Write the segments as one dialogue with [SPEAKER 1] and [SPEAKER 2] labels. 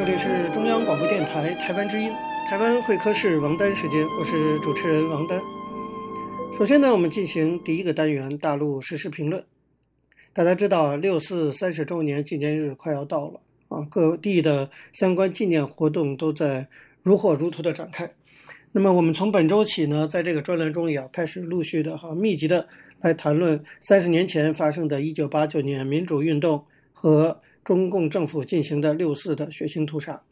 [SPEAKER 1] 这里是中央广播电台台湾之音，台湾会客室王丹时间，我是主持人王丹。首先呢，我们进行第一个单元大陆实时评论。大家知道，六四三十周年纪念日快要到了啊，各地的相关纪念活动都在如火如荼的展开。那么，我们从本周起呢，在这个专栏中也要开始陆续的哈密集的来谈论三十年前发生的一九八九年民主运动和。中共政府进行的六四的血腥屠杀。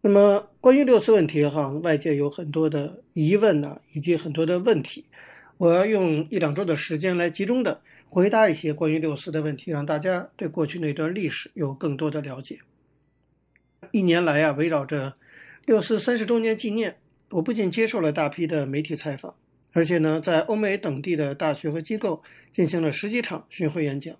[SPEAKER 1] 那么，关于六四问题，哈，外界有很多的疑问呢，以及很多的问题。我要用一两周的时间来集中的回答一些关于六四的问题，让大家对过去那段历史有更多的了解。一年来啊，围绕着六四三十周年纪念，我不仅接受了大批的媒体采访，而且呢，在欧美等地的大学和机构进行了十几场巡回演讲。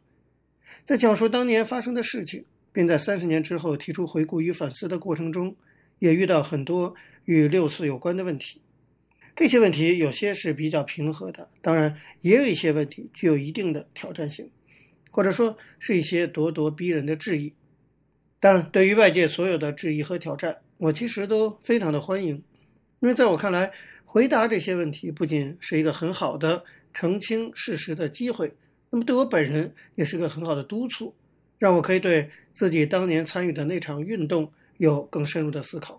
[SPEAKER 1] 在讲述当年发生的事情，并在三十年之后提出回顾与反思的过程中，也遇到很多与六四有关的问题。这些问题有些是比较平和的，当然也有一些问题具有一定的挑战性，或者说是一些咄咄逼人的质疑。但对于外界所有的质疑和挑战，我其实都非常的欢迎，因为在我看来，回答这些问题不仅是一个很好的澄清事实的机会。那么对我本人也是个很好的督促，让我可以对自己当年参与的那场运动有更深入的思考。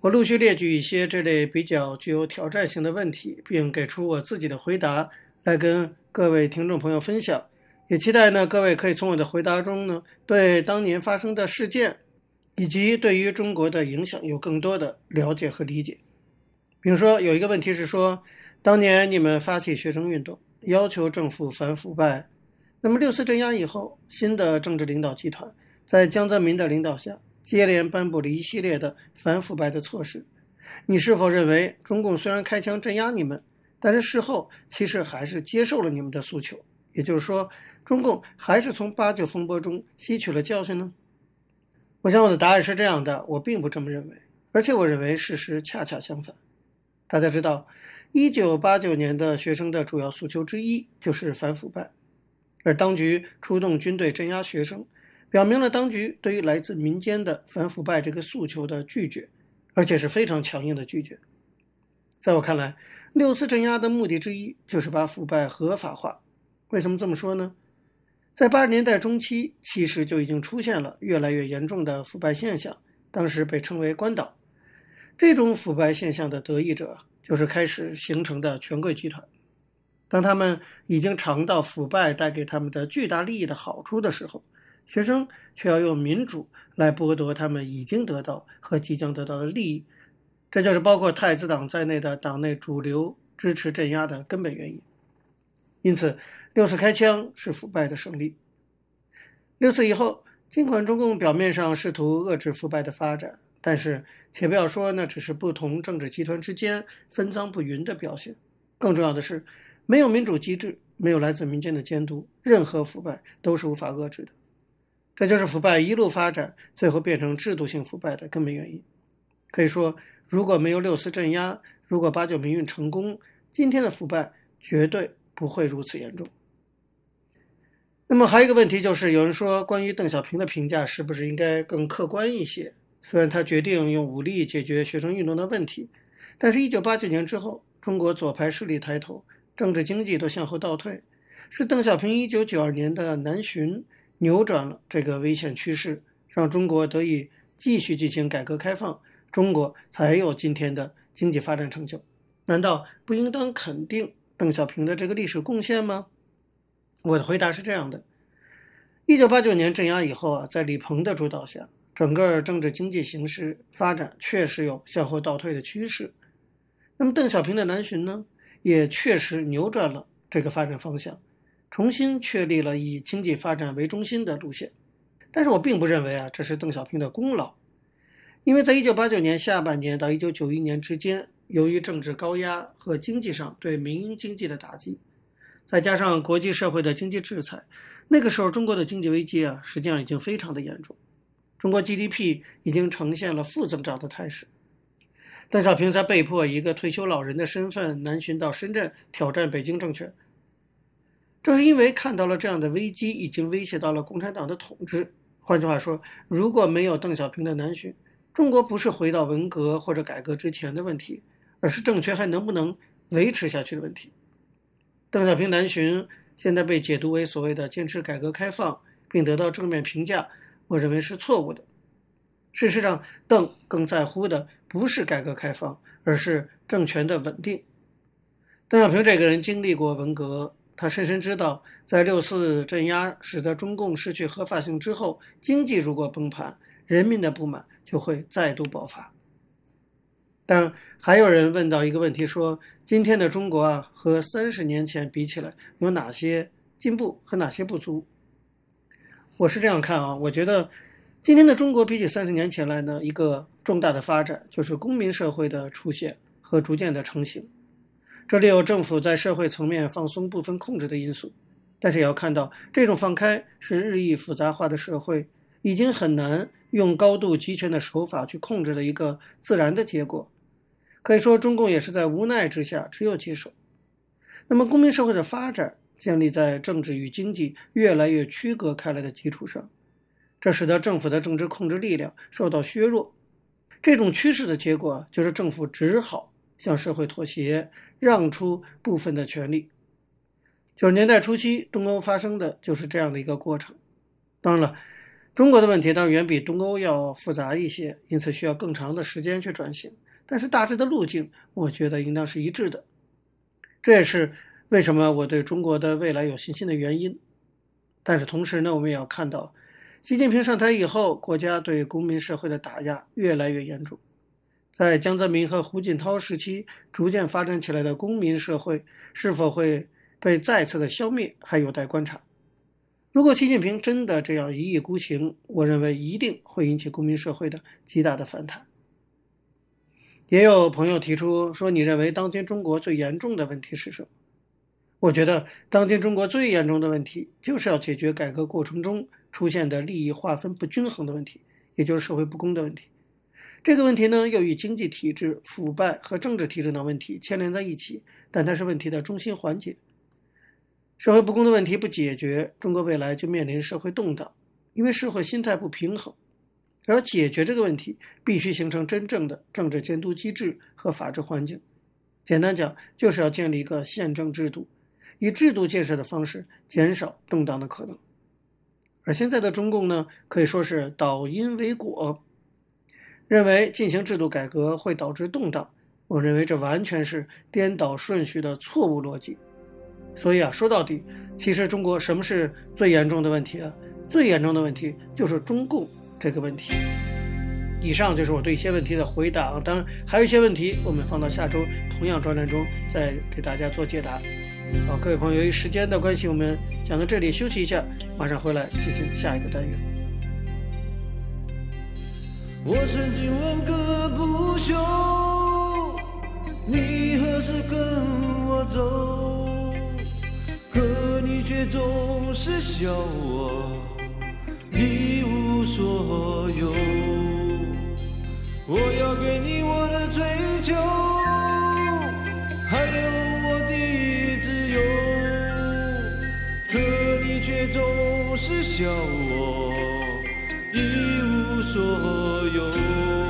[SPEAKER 1] 我陆续列举一些这类比较具有挑战性的问题，并给出我自己的回答来跟各位听众朋友分享。也期待呢，各位可以从我的回答中呢，对当年发生的事件以及对于中国的影响有更多的了解和理解。比如说，有一个问题是说，当年你们发起学生运动。要求政府反腐败，那么六四镇压以后，新的政治领导集团在江泽民的领导下，接连颁布了一系列的反腐败的措施。你是否认为，中共虽然开枪镇压你们，但是事后其实还是接受了你们的诉求？也就是说，中共还是从八九风波中吸取了教训呢？我想我的答案是这样的：我并不这么认为，而且我认为事实恰恰相反。大家知道。一九八九年的学生的主要诉求之一就是反腐败，而当局出动军队镇压学生，表明了当局对于来自民间的反腐败这个诉求的拒绝，而且是非常强硬的拒绝。在我看来，六四镇压的目的之一就是把腐败合法化。为什么这么说呢？在八十年代中期，其实就已经出现了越来越严重的腐败现象，当时被称为“关岛”。这种腐败现象的得益者。就是开始形成的权贵集团，当他们已经尝到腐败带给他们的巨大利益的好处的时候，学生却要用民主来剥夺他们已经得到和即将得到的利益，这就是包括太子党在内的党内主流支持镇压的根本原因。因此，六四开枪是腐败的胜利。六四以后，尽管中共表面上试图遏制腐败的发展。但是，且不要说那只是不同政治集团之间分赃不匀的表现，更重要的是，没有民主机制，没有来自民间的监督，任何腐败都是无法遏制的。这就是腐败一路发展，最后变成制度性腐败的根本原因。可以说，如果没有六四镇压，如果八九民运成功，今天的腐败绝对不会如此严重。那么还有一个问题就是，有人说，关于邓小平的评价是不是应该更客观一些？虽然他决定用武力解决学生运动的问题，但是1989年之后，中国左派势力抬头，政治经济都向后倒退，是邓小平1992年的南巡扭转了这个危险趋势，让中国得以继续进行改革开放，中国才有今天的经济发展成就。难道不应当肯定邓小平的这个历史贡献吗？我的回答是这样的：1989年镇压以后啊，在李鹏的主导下。整个政治经济形势发展确实有向后倒退的趋势。那么邓小平的南巡呢，也确实扭转了这个发展方向，重新确立了以经济发展为中心的路线。但是我并不认为啊，这是邓小平的功劳，因为在一九八九年下半年到一九九一年之间，由于政治高压和经济上对民营经济的打击，再加上国际社会的经济制裁，那个时候中国的经济危机啊，实际上已经非常的严重，中国 GDP 已经呈现了负增长的态势。邓小平才被迫以一个退休老人的身份南巡到深圳挑战北京政权。正是因为看到了这样的危机已经威胁到了共产党的统治。换句话说，如果没有邓小平的南巡，中国不是回到文革或者改革之前的问题，而是政权还能不能维持下去的问题。邓小平南巡现在被解读为所谓的坚持改革开放，并得到正面评价，我认为是错误的。事实上，邓更在乎的不是改革开放，而是政权的稳定。邓小平这个人经历过文革，他深深知道，在六四镇压使得中共失去合法性之后，经济如果崩盘，人民的不满就会再度爆发。但还有人问到一个问题，说今天的中国啊，和三十年前比起来，有哪些进步和哪些不足？我是这样看啊，我觉得。今天的中国比起三十年前来呢，一个重大的发展就是公民社会的出现和逐渐的成型。这里有政府在社会层面放松部分控制的因素，但是也要看到，这种放开是日益复杂化的社会已经很难用高度集权的手法去控制的一个自然的结果。可以说，中共也是在无奈之下只有接受。那么，公民社会的发展建立在政治与经济越来越区隔开来的基础上。这使得政府的政治控制力量受到削弱，这种趋势的结果就是政府只好向社会妥协，让出部分的权利。九十年代初期，东欧发生的就是这样的一个过程。当然了，中国的问题当然远比东欧要复杂一些，因此需要更长的时间去转型。但是大致的路径，我觉得应当是一致的。这也是为什么我对中国的未来有信心的原因。但是同时呢，我们也要看到。习近平上台以后，国家对公民社会的打压越来越严重。在江泽民和胡锦涛时期逐渐发展起来的公民社会，是否会被再次的消灭，还有待观察。如果习近平真的这样一意孤行，我认为一定会引起公民社会的极大的反弹。也有朋友提出说：“你认为当今中国最严重的问题是什么？”我觉得，当今中国最严重的问题，就是要解决改革过程中。出现的利益划分不均衡的问题，也就是社会不公的问题。这个问题呢，又与经济体制腐败和政治体制等问题牵连在一起，但它是问题的中心环节。社会不公的问题不解决，中国未来就面临社会动荡，因为社会心态不平衡。而解决这个问题，必须形成真正的政治监督机制和法治环境。简单讲，就是要建立一个宪政制度，以制度建设的方式减少动荡的可能。而现在的中共呢，可以说是倒因为果，认为进行制度改革会导致动荡。我认为这完全是颠倒顺序的错误逻辑。所以啊，说到底，其实中国什么是最严重的问题啊？最严重的问题就是中共这个问题。以上就是我对一些问题的回答啊，当然还有一些问题，我们放到下周同样专栏中再给大家做解答。好，各位朋友，由于时间的关系，我们讲到这里休息一下，马上回来进行下一个单元。
[SPEAKER 2] 我曾经问个不休，你何时跟我走？可你却总是笑我一无所有。我要给你我的追求，还有。却总是笑我一无所有。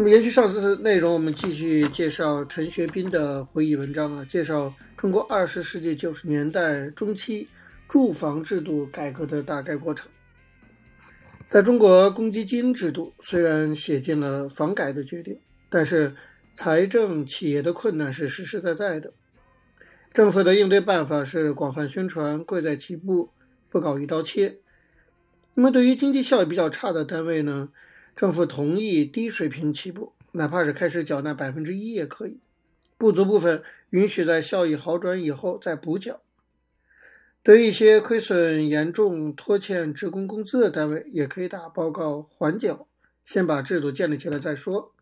[SPEAKER 1] 那么，延续上次的内容，我们继续介绍陈学斌的回忆文章啊，介绍中国二十世纪九十年代中期住房制度改革的大概过程。在中国，公积金制度虽然写进了房改的决定，但是财政企业的困难是实实在在的。政府的应对办法是广泛宣传、贵在起步，不搞一刀切。那么，对于经济效益比较差的单位呢？政府同意低水平起步，哪怕是开始缴纳百分之一也可以，不足部分允许在效益好转以后再补缴。对于一些亏损严重、拖欠职工工资的单位，也可以打报告缓缴，先把制度建立起来再说。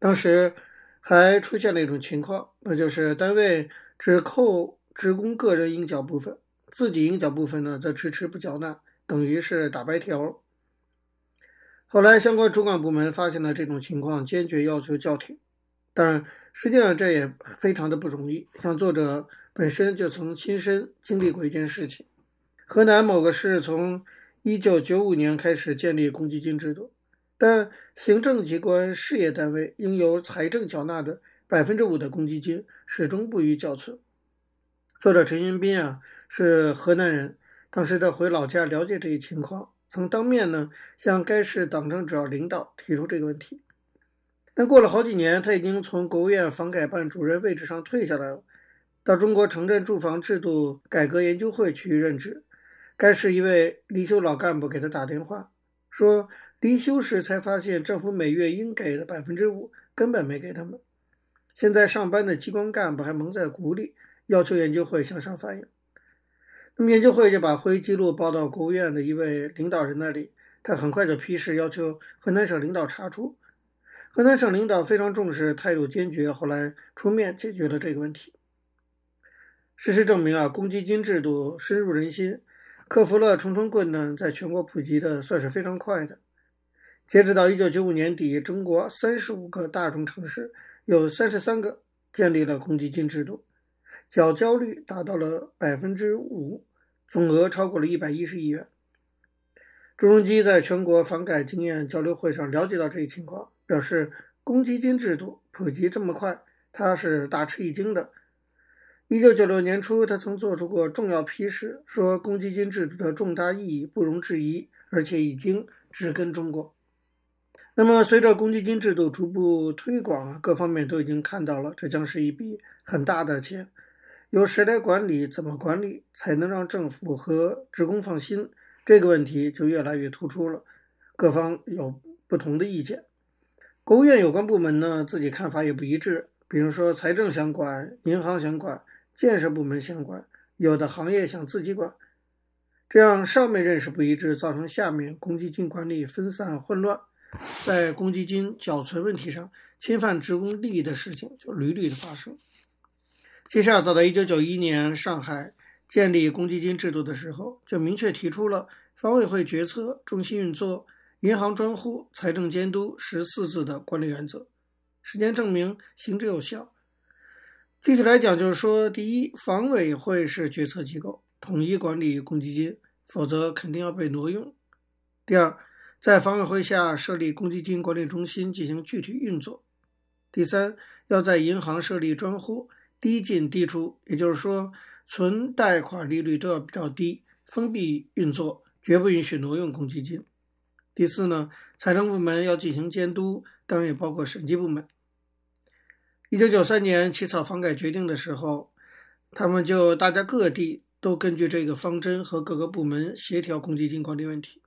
[SPEAKER 1] 当时还出现了一种情况，那就是单位只扣职工个人应缴部分，自己应缴部分呢则迟迟不缴纳，等于是打白条。后来，相关主管部门发现了这种情况，坚决要求叫停。当然，实际上这也非常的不容易。像作者本身就曾亲身经历过一件事情：河南某个市从1995年开始建立公积金制度，但行政机关事业单位应由财政缴纳的百分之五的公积金始终不予缴存。作者陈云斌啊，是河南人，当时他回老家了解这一情况。曾当面呢向该市党政主要领导提出这个问题，但过了好几年，他已经从国务院房改办主任位置上退下来了，到中国城镇住房制度改革研究会去任职。该市一位离休老干部给他打电话，说离休时才发现政府每月应给的百分之五根本没给他们，现在上班的机关干部还蒙在鼓里，要求研究会向上反映。研究会就把会议记录报到国务院的一位领导人那里，他很快就批示要求河南省领导查处。河南省领导非常重视，态度坚决，后来出面解决了这个问题。事实证明啊，公积金制度深入人心，克服了重重困难，在全国普及的算是非常快的。截止到一九九五年底，中国三十五个大中城市有三十三个建立了公积金制度。缴交率达到了百分之五，总额超过了一百一十亿元。朱镕基在全国房改经验交流会上了解到这一情况，表示公积金制度普及这么快，他是大吃一惊的。一九九六年初，他曾做出过重要批示，说公积金制度的重大意义不容置疑，而且已经植根中国。那么，随着公积金制度逐步推广啊，各方面都已经看到了，这将是一笔很大的钱。由谁来管理？怎么管理才能让政府和职工放心？这个问题就越来越突出了。各方有不同的意见，国务院有关部门呢，自己看法也不一致。比如说，财政想管，银行想管，建设部门想管，有的行业想自己管。这样上面认识不一致，造成下面公积金管理分散混乱，在公积金缴存问题上侵犯职工利益的事情就屡屡的发生。其实啊，早在一九九一年上海建立公积金制度的时候，就明确提出了房委会决策、中心运作、银行专户、财政监督十四字的管理原则。实践证明行之有效。具体来讲，就是说，第一，房委会是决策机构，统一管理公积金，否则肯定要被挪用。第二，在房委会下设立公积金管理中心进行具体运作。第三，要在银行设立专户。低进低出，也就是说，存贷款利率都要比较低，封闭运作，绝不允许挪用公积金。第四呢，财政部门要进行监督，当然也包括审计部门。一九九三年起草房改决定的时候，他们就大家各地都根据这个方针和各个部门协调公积金管理问题，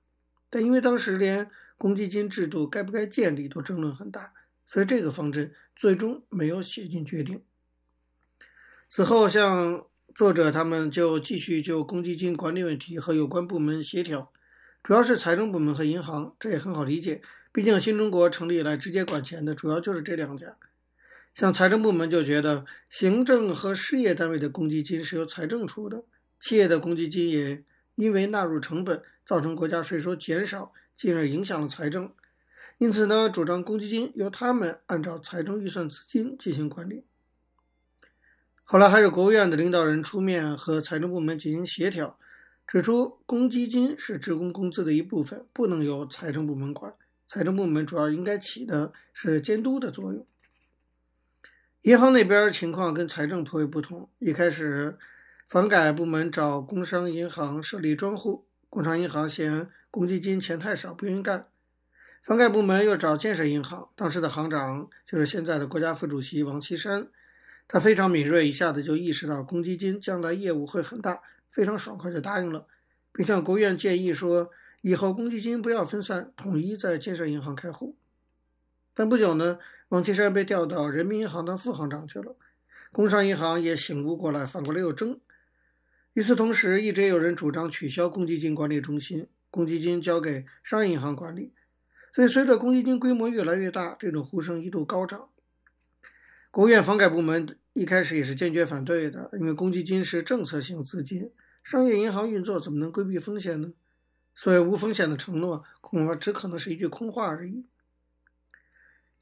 [SPEAKER 1] 但因为当时连公积金制度该不该建立都争论很大，所以这个方针最终没有写进决定。此后，像作者他们就继续就公积金管理问题和有关部门协调，主要是财政部门和银行，这也很好理解。毕竟新中国成立以来，直接管钱的主要就是这两家。像财政部门就觉得，行政和事业单位的公积金是由财政出的，企业的公积金也因为纳入成本，造成国家税收减少，进而影响了财政。因此呢，主张公积金由他们按照财政预算资金进行管理。后来还有国务院的领导人出面和财政部门进行协调，指出公积金是职工工资的一部分，不能由财政部门管。财政部门主要应该起的是监督的作用。银行那边情况跟财政颇为不同。一开始，房改部门找工商银行设立专户，工商银行嫌公积金钱太少，不愿意干。房改部门又找建设银行，当时的行长就是现在的国家副主席王岐山，他非常敏锐，一下子就意识到公积金将来业务会很大，非常爽快就答应了，并向国务院建议说，以后公积金不要分散，统一在建设银行开户。但不久呢，王岐山被调到人民银行当副行长去了，工商银行也醒悟过来，反过来又争。与此同时，一直有人主张取消公积金管理中心，公积金交给商业银行管理。所以，随着公积金规模越来越大，这种呼声一度高涨。国务院房改部门一开始也是坚决反对的，因为公积金是政策性资金，商业银行运作怎么能规避风险呢？所谓无风险的承诺，恐怕只可能是一句空话而已。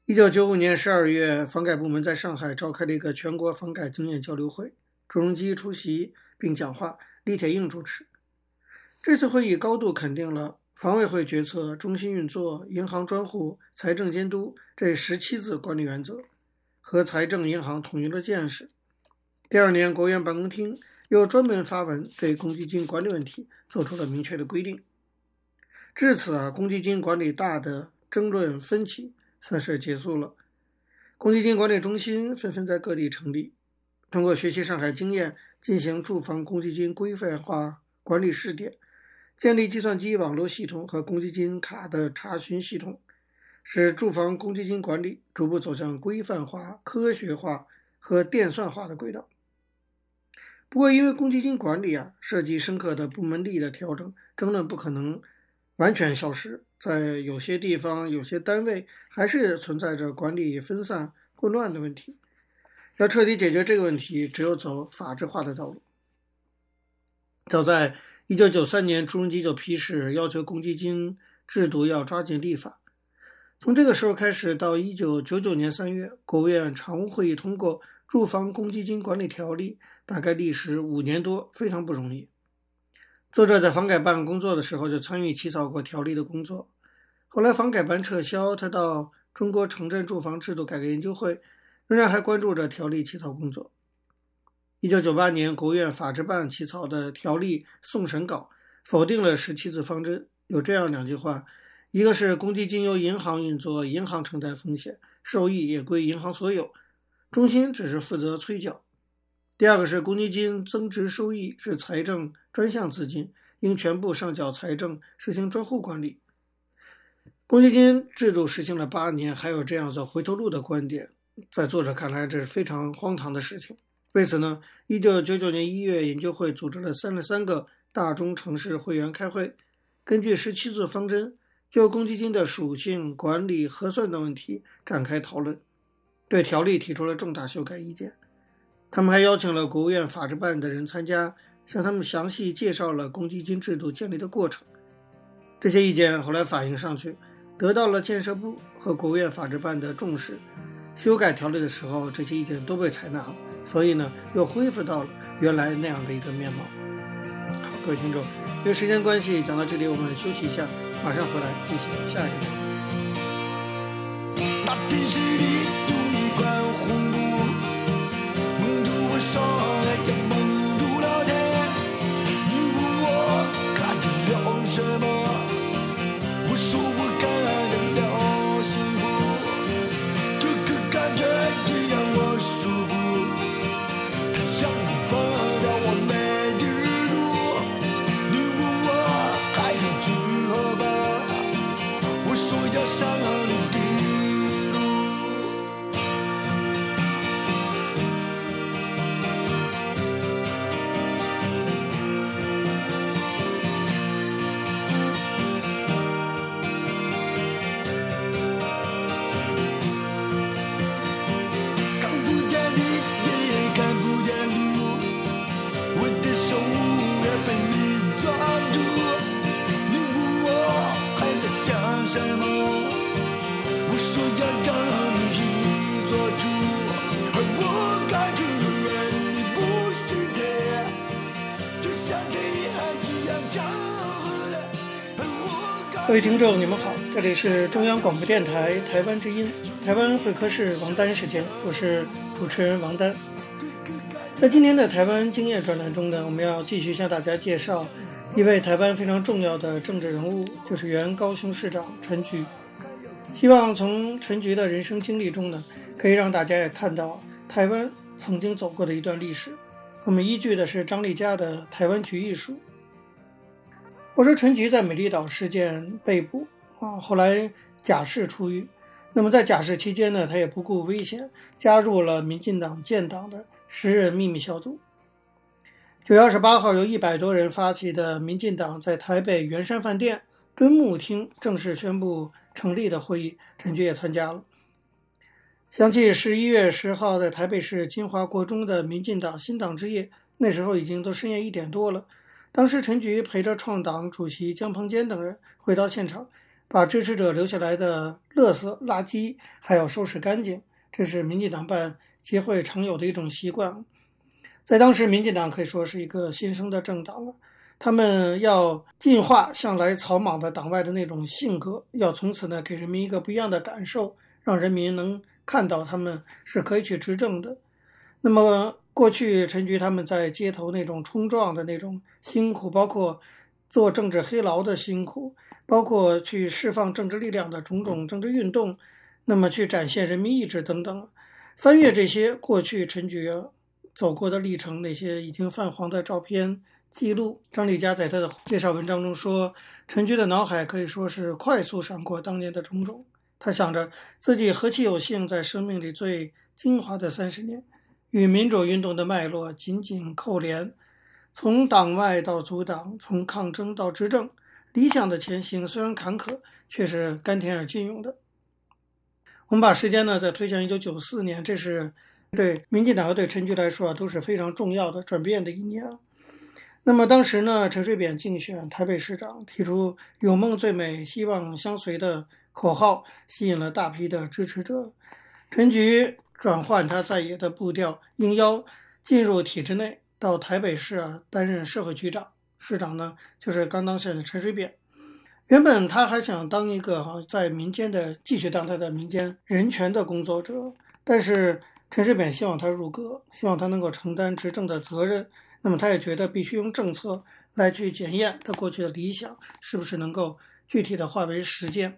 [SPEAKER 1] 一九九五年十二月，房改部门在上海召开了一个全国房改经验交流会，朱镕基出席并讲话，李铁映主持。这次会议高度肯定了房委会决策、中心运作、银行专户、财政监督这十七字管理原则，和财政银行统一了见识。第二年，国务院办公厅又专门发文对公积金管理问题做出了明确的规定。至此啊，公积金管理大的争论分歧。算是结束了。公积金管理中心纷纷在各地成立，通过学习上海经验，进行住房公积金规范化管理试点，建立计算机网络系统和公积金卡的查询系统，使住房公积金管理逐步走向规范化、科学化和电算化的轨道。不过，因为公积金管理啊涉及深刻的部门力的调整，争论不可能完全消失。在有些地方、有些单位，还是存在着管理分散、混乱的问题。要彻底解决这个问题，只有走法制化的道路。早在1993年，朱镕基就批示要求公积金制度要抓紧立法。从这个时候开始，到1999年3月，国务院常务会议通过《住房公积金管理条例》，大概历时五年多，非常不容易。作者在房改办工作的时候就参与起草过条例的工作，后来房改办撤销，他到中国城镇住房制度改革研究会，仍然还关注着条例起草工作。一九九八年，国务院法制办起草的条例送审稿，否定了十七字方针，有这样两句话：一个是公积金由银行运作，银行承担风险，收益也归银行所有，中心只是负责催缴。第二个是公积金增值收益是财政专项资金，应全部上缴财政，实行专户管理。公积金制度实行了八年，还有这样走回头路的观点，在作者看来这是非常荒唐的事情。为此呢，一九九九年一月，研究会组织了三十三个大中城市会员开会，根据十七字方针，就公积金的属性、管理、核算等问题展开讨论，对条例提出了重大修改意见。他们还邀请了国务院法制办的人参加，向他们详细介绍了公积金制度建立的过程。这些意见后来反映上去，得到了建设部和国务院法制办的重视。修改条例的时候，这些意见都被采纳了，所以呢，又恢复到了原来那样的一个面貌。好，各位听众，因为时间关系，讲到这里我们休息一下，马上回来进行下一个。位听众，你们好，这里是中央广播电台台湾之音，台湾会客室王丹时间，我是主持人王丹。在今天的台湾经验专栏中呢，我们要继续向大家介绍一位台湾非常重要的政治人物，就是原高雄市长陈菊。希望从陈菊的人生经历中呢，可以让大家也看到台湾曾经走过的一段历史。我们依据的是张丽佳的《台湾局艺术》。我说陈菊在美丽岛事件被捕啊，后来假释出狱。那么在假释期间呢，他也不顾危险，加入了民进党建党的十人秘密小组。九月二十八号，由一百多人发起的民进党在台北圆山饭店敦睦厅正式宣布成立的会议，陈菊也参加了。想起十一月十号在台北市金华国中的民进党新党之夜，那时候已经都深夜一点多了。当时，陈菊陪着创党主席江鹏坚等人回到现场，把支持者留下来的垃圾、垃圾还要收拾干净。这是民进党办集会常有的一种习惯。在当时，民进党可以说是一个新生的政党了。他们要进化向来草莽的党外的那种性格，要从此呢给人民一个不一样的感受，让人民能看到他们是可以去执政的。那么。过去陈菊他们在街头那种冲撞的那种辛苦，包括做政治黑劳的辛苦，包括去释放政治力量的种种政治运动，那么去展现人民意志等等，翻阅这些过去陈菊走过的历程，那些已经泛黄的照片记录，张丽佳在他的介绍文章中说，陈菊的脑海可以说是快速闪过当年的种种，他想着自己何其有幸，在生命里最精华的三十年。与民主运动的脉络紧紧扣连，从党外到组党，从抗争到执政，理想的前行虽然坎坷，却是甘甜而隽永的。我们把时间呢再推向一九九四年，这是对民进党和对陈菊来说啊都是非常重要的转变的一年。那么当时呢，陈水扁竞选台北市长，提出“有梦最美，希望相随”的口号，吸引了大批的支持者。陈菊。转换他在野的步调，应邀进入体制内，到台北市啊担任社会局长。市长呢，就是刚当选的陈水扁。原本他还想当一个哈在民间的，继续当他的民间人权的工作者。但是陈水扁希望他入阁，希望他能够承担执政的责任。那么他也觉得必须用政策来去检验他过去的理想是不是能够具体的化为实践。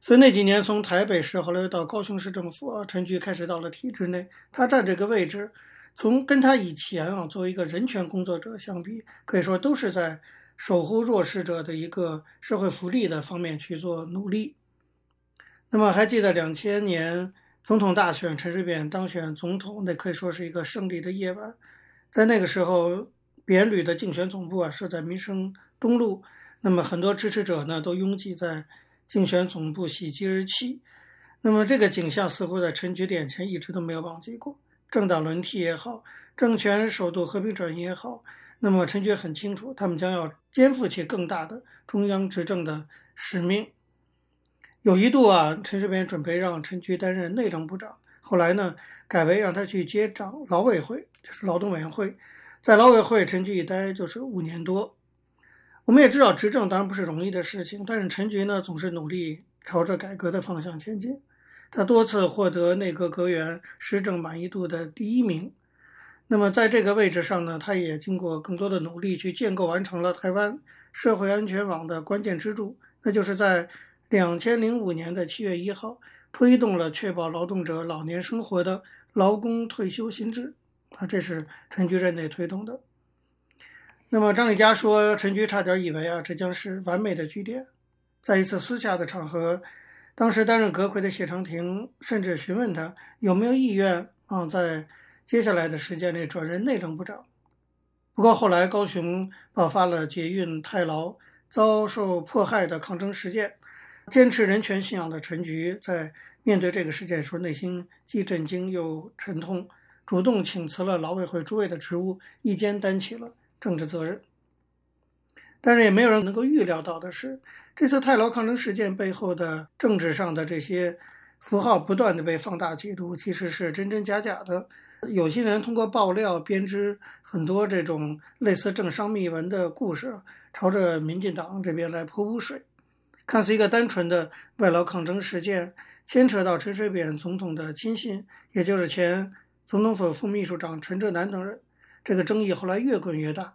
[SPEAKER 1] 所以那几年，从台北市后来又到高雄市政府啊，陈菊开始到了体制内。他站这个位置，从跟他以前啊作为一个人权工作者相比，可以说都是在守护弱势者的一个社会福利的方面去做努力。那么还记得两千年总统大选，陈水扁当选总统，那可以说是一个胜利的夜晚。在那个时候，扁旅的竞选总部啊设在民生东路，那么很多支持者呢都拥挤在。竞选总部喜极而泣，那么这个景象似乎在陈菊点前一直都没有忘记过。政党轮替也好，政权首度和平转移也好，那么陈菊很清楚，他们将要肩负起更大的中央执政的使命。有一度啊，陈水扁准备让陈菊担任内政部长，后来呢，改为让他去接掌劳委会，就是劳动委员会。在劳委会，陈菊一待就是五年多。我们也知道，执政当然不是容易的事情，但是陈菊呢，总是努力朝着改革的方向前进。他多次获得内阁阁员施政满意度的第一名。那么在这个位置上呢，他也经过更多的努力去建构完成了台湾社会安全网的关键支柱，那就是在两千零五年的七月一号推动了确保劳动者老年生活的劳工退休新制。啊，这是陈菊任内推动的。那么张丽佳说，陈菊差点以为啊，这将是完美的句点。在一次私下的场合，当时担任阁揆的谢长廷甚至询问他有没有意愿啊，在接下来的时间里转任内政部长。不过后来高雄爆发了捷运太劳遭受迫害的抗争事件，坚持人权信仰的陈菊在面对这个事件时，内心既震惊又沉痛，主动请辞了劳委会主委的职务，一肩担起了。政治责任，但是也没有人能够预料到的是，这次太劳抗争事件背后的政治上的这些符号不断地被放大解读，其实是真真假假的。有些人通过爆料编织很多这种类似政商秘闻的故事，朝着民进党这边来泼污水。看似一个单纯的外劳抗争事件，牵扯到陈水扁总统的亲信，也就是前总统府副秘书长陈哲男等人。这个争议后来越滚越大。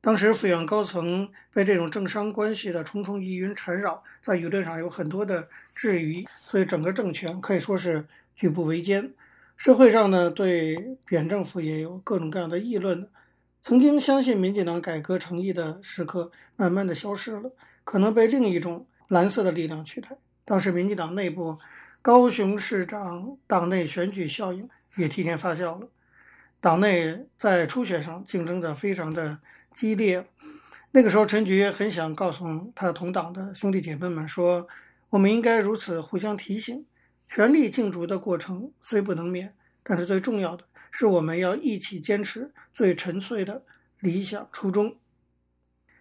[SPEAKER 1] 当时府院高层被这种政商关系的重重疑云缠绕，在舆论上有很多的质疑，所以整个政权可以说是举步维艰。社会上呢，对扁政府也有各种各样的议论。曾经相信民进党改革诚意的时刻，慢慢的消失了，可能被另一种蓝色的力量取代。当时民进党内部，高雄市长党内选举效应也提前发酵了，党内在初选上竞争的非常的激烈。那个时候，陈菊很想告诉他同党的兄弟姐妹们说，我们应该如此互相提醒。权力竞逐的过程虽不能免，但是最重要的是我们要一起坚持最纯粹的理想初衷。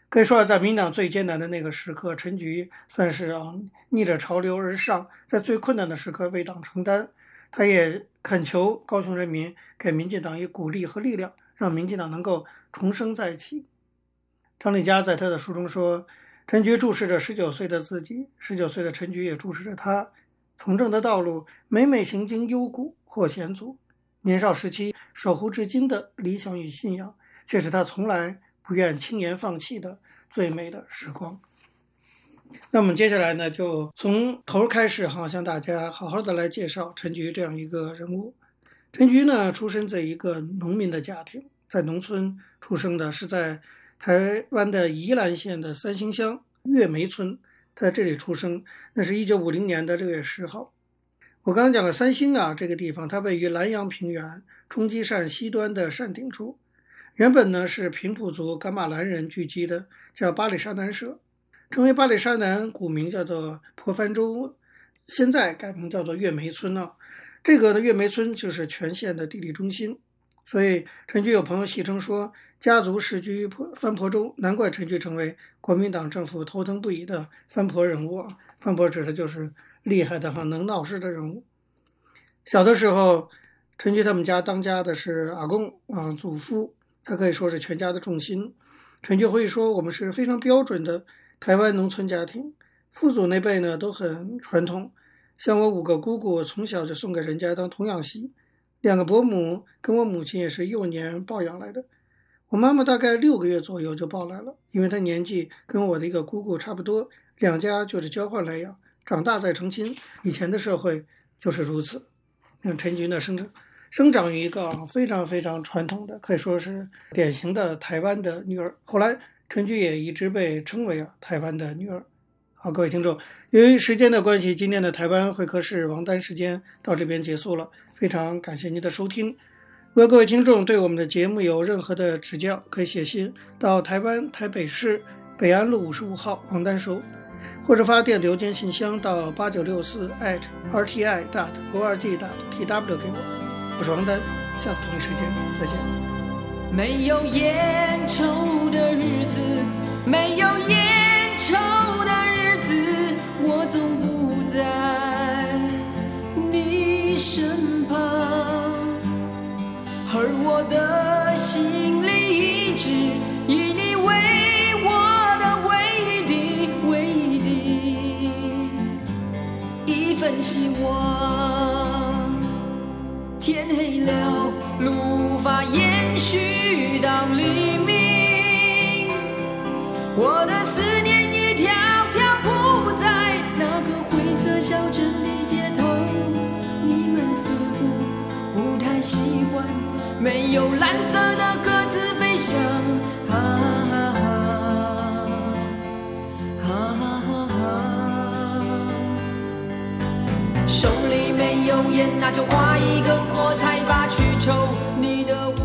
[SPEAKER 1] 可以说，在民党最艰难的那个时刻，陈菊算是啊逆着潮流而上，在最困难的时刻为党承担。他也恳求高雄人民给民进党以鼓励和力量，让民进党能够重生再起。张丽佳在他的书中说：“陈菊注视着十九岁的自己，十九岁的陈菊也注视着他。”从政的道路，每每行经幽谷或险阻。年少时期守护至今的理想与信仰，却是他从来不愿轻言放弃的最美的时光。那么接下来呢，就从头开始哈，向大家好好的来介绍陈菊这样一个人物。陈菊呢，出生在一个农民的家庭，在农村出生的，是在台湾的宜兰县的三星乡月梅村。在这里出生，那是一九五零年的六月十号。我刚刚讲了三星啊，这个地方它位于兰阳平原冲积扇西端的扇顶处，原本呢是平埔族噶玛兰人聚集的，叫巴里沙南社，成为巴里沙南，古名叫做婆番州，现在改名叫做月梅村了。这个的月梅村就是全县的地理中心，所以陈菊有朋友戏称说。家族世居婆番婆州，难怪陈菊成为国民党政府头疼不已的番婆人物啊！番婆指的就是厉害的哈，能闹事的人物。小的时候，陈菊他们家当家的是阿公啊，祖父，他可以说是全家的重心。陈菊会说，我们是非常标准的台湾农村家庭，父祖那辈呢都很传统。像我五个姑姑，从小就送给人家当童养媳，两个伯母跟我母亲也是幼年抱养来的。我妈妈大概六个月左右就抱来了，因为她年纪跟我的一个姑姑差不多，两家就是交换来养，长大再成亲。以前的社会就是如此。那陈菊呢，生长生长于一个非常非常传统的，可以说是典型的台湾的女儿。后来陈菊也一直被称为啊台湾的女儿。好，各位听众，由于时间的关系，今天的台湾会客室王丹时间到这边结束了，非常感谢您的收听。如果各位听众对我们的节目有任何的指教，可以写信到台湾台北市北安路五十五号王丹收，或者发电邮件信箱到八九六四 @rti dot org dot tw 给我。我是王丹，下次同一时间再见。
[SPEAKER 3] 没有烟抽的日子，没有烟抽的日子，我总不在你身旁。而我的心里一直以你为我的唯一的唯一的一份希望。天黑了，没有蓝色的鸽子飞翔，啊哈哈，啊哈，手里没有烟，那就划一根火柴吧，去抽你的。